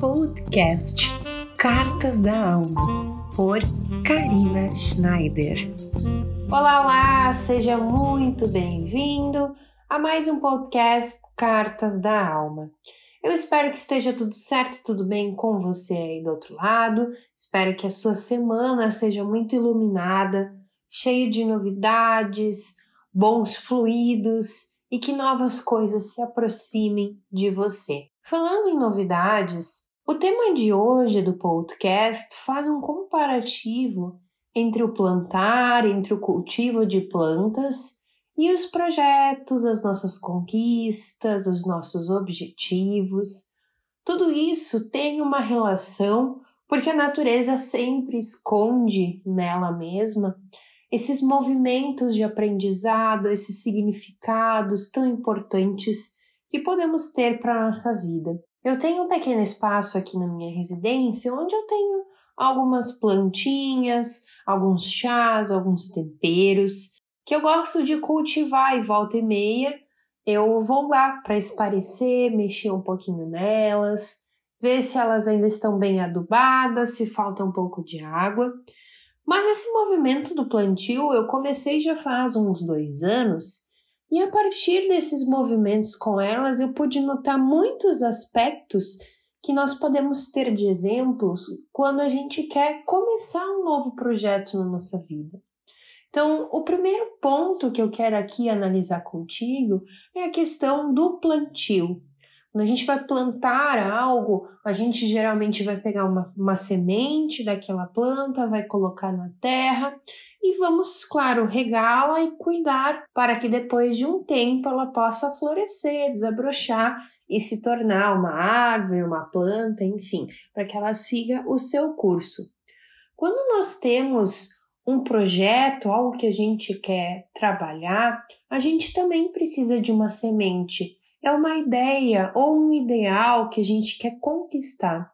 podcast Cartas da Alma, por Karina Schneider. Olá, olá! Seja muito bem-vindo a mais um podcast Cartas da Alma. Eu espero que esteja tudo certo, tudo bem com você aí do outro lado. Espero que a sua semana seja muito iluminada, cheia de novidades, bons fluidos e que novas coisas se aproximem de você. Falando em novidades, o tema de hoje do podcast faz um comparativo entre o plantar, entre o cultivo de plantas e os projetos, as nossas conquistas, os nossos objetivos. Tudo isso tem uma relação porque a natureza sempre esconde nela mesma esses movimentos de aprendizado, esses significados tão importantes que podemos ter para a nossa vida. Eu tenho um pequeno espaço aqui na minha residência onde eu tenho algumas plantinhas, alguns chás, alguns temperos que eu gosto de cultivar e volta e meia eu vou lá para esparecer, mexer um pouquinho nelas, ver se elas ainda estão bem adubadas, se falta um pouco de água. Mas esse movimento do plantio eu comecei já faz uns dois anos e a partir desses movimentos com elas eu pude notar muitos aspectos que nós podemos ter de exemplos quando a gente quer começar um novo projeto na nossa vida. Então, o primeiro ponto que eu quero aqui analisar contigo é a questão do plantio. Quando a gente vai plantar algo, a gente geralmente vai pegar uma, uma semente daquela planta, vai colocar na terra e vamos, claro, regá-la e cuidar para que depois de um tempo ela possa florescer, desabrochar e se tornar uma árvore, uma planta, enfim, para que ela siga o seu curso. Quando nós temos um projeto, algo que a gente quer trabalhar, a gente também precisa de uma semente é uma ideia ou um ideal que a gente quer conquistar.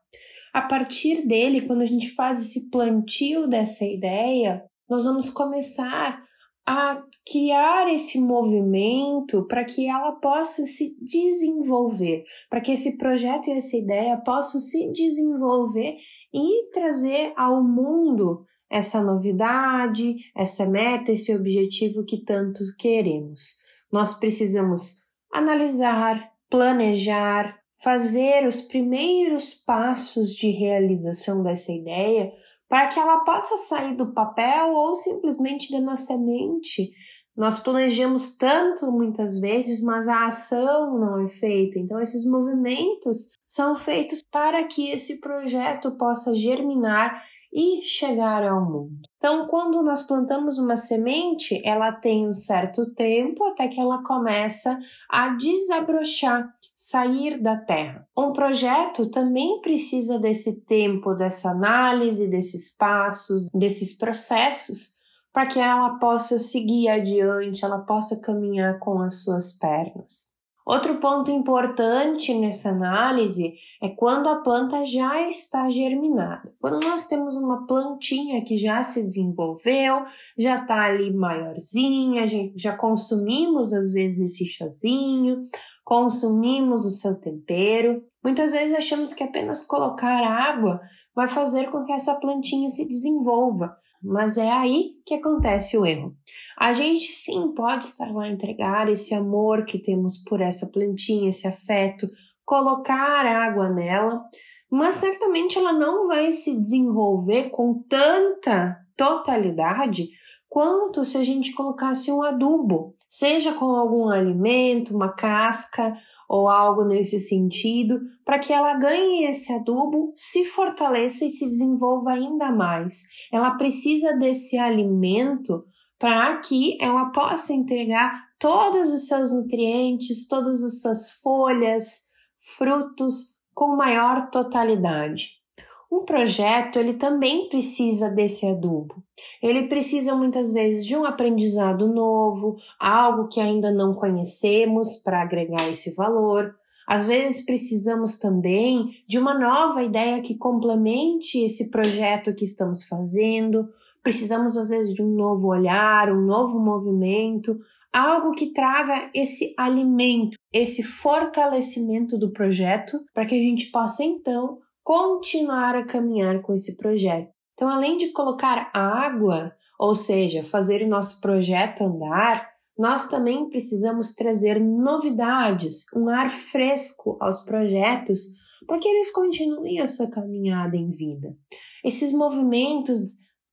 A partir dele, quando a gente faz esse plantio dessa ideia, nós vamos começar a criar esse movimento para que ela possa se desenvolver, para que esse projeto e essa ideia possam se desenvolver e trazer ao mundo essa novidade, essa meta, esse objetivo que tanto queremos. Nós precisamos analisar, planejar, fazer os primeiros passos de realização dessa ideia para que ela possa sair do papel ou simplesmente da nossa mente. Nós planejamos tanto muitas vezes, mas a ação não é feita. Então, esses movimentos são feitos para que esse projeto possa germinar e chegar ao mundo. Então, quando nós plantamos uma semente, ela tem um certo tempo até que ela começa a desabrochar, sair da terra. Um projeto também precisa desse tempo, dessa análise, desses passos, desses processos, para que ela possa seguir adiante, ela possa caminhar com as suas pernas. Outro ponto importante nessa análise é quando a planta já está germinada. Quando nós temos uma plantinha que já se desenvolveu, já está ali maiorzinha, a gente já consumimos às vezes esse chazinho, consumimos o seu tempero. Muitas vezes achamos que apenas colocar água vai fazer com que essa plantinha se desenvolva, mas é aí que acontece o erro. A gente sim pode estar lá entregar esse amor que temos por essa plantinha, esse afeto, colocar água nela, mas certamente ela não vai se desenvolver com tanta totalidade quanto se a gente colocasse um adubo, seja com algum alimento, uma casca ou algo nesse sentido, para que ela ganhe esse adubo, se fortaleça e se desenvolva ainda mais. Ela precisa desse alimento para que ela possa entregar todos os seus nutrientes, todas as suas folhas, frutos com maior totalidade. Um projeto, ele também precisa desse adubo. Ele precisa muitas vezes de um aprendizado novo, algo que ainda não conhecemos para agregar esse valor. Às vezes precisamos também de uma nova ideia que complemente esse projeto que estamos fazendo. Precisamos às vezes de um novo olhar, um novo movimento, algo que traga esse alimento, esse fortalecimento do projeto para que a gente possa então continuar a caminhar com esse projeto. Então, além de colocar água, ou seja, fazer o nosso projeto andar, nós também precisamos trazer novidades, um ar fresco aos projetos, para que eles continuem a sua caminhada em vida. Esses movimentos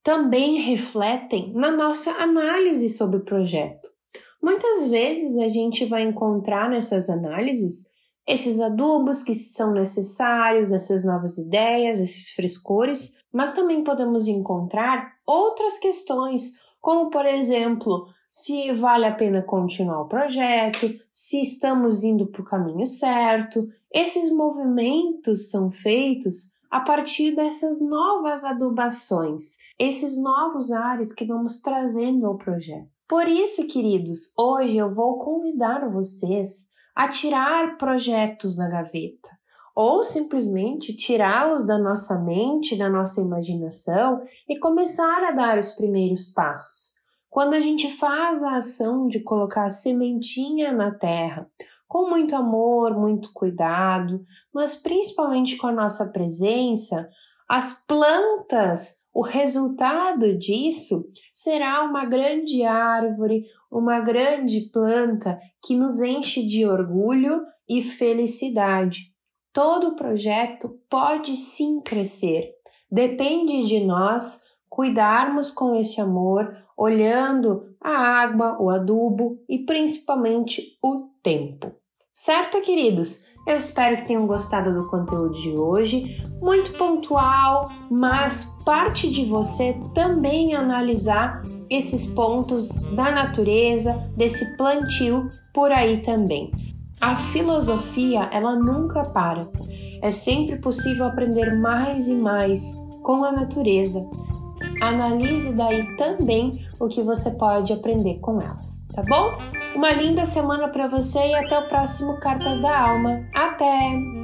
também refletem na nossa análise sobre o projeto. Muitas vezes a gente vai encontrar nessas análises esses adubos que são necessários, essas novas ideias, esses frescores, mas também podemos encontrar outras questões, como por exemplo, se vale a pena continuar o projeto, se estamos indo para o caminho certo. Esses movimentos são feitos a partir dessas novas adubações, esses novos ares que vamos trazendo ao projeto. Por isso, queridos, hoje eu vou convidar vocês a tirar projetos da gaveta ou simplesmente tirá-los da nossa mente, da nossa imaginação e começar a dar os primeiros passos. Quando a gente faz a ação de colocar a sementinha na terra, com muito amor, muito cuidado, mas principalmente com a nossa presença, as plantas, o resultado disso será uma grande árvore, uma grande planta que nos enche de orgulho e felicidade. Todo projeto pode sim crescer. Depende de nós cuidarmos com esse amor, olhando a água, o adubo e principalmente o tempo. Certo, queridos? Eu espero que tenham gostado do conteúdo de hoje, muito pontual, mas parte de você também analisar esses pontos da natureza, desse plantio por aí também. A filosofia, ela nunca para. É sempre possível aprender mais e mais com a natureza. Analise daí também o que você pode aprender com elas, tá bom? Uma linda semana para você e até o próximo Cartas da Alma. Até!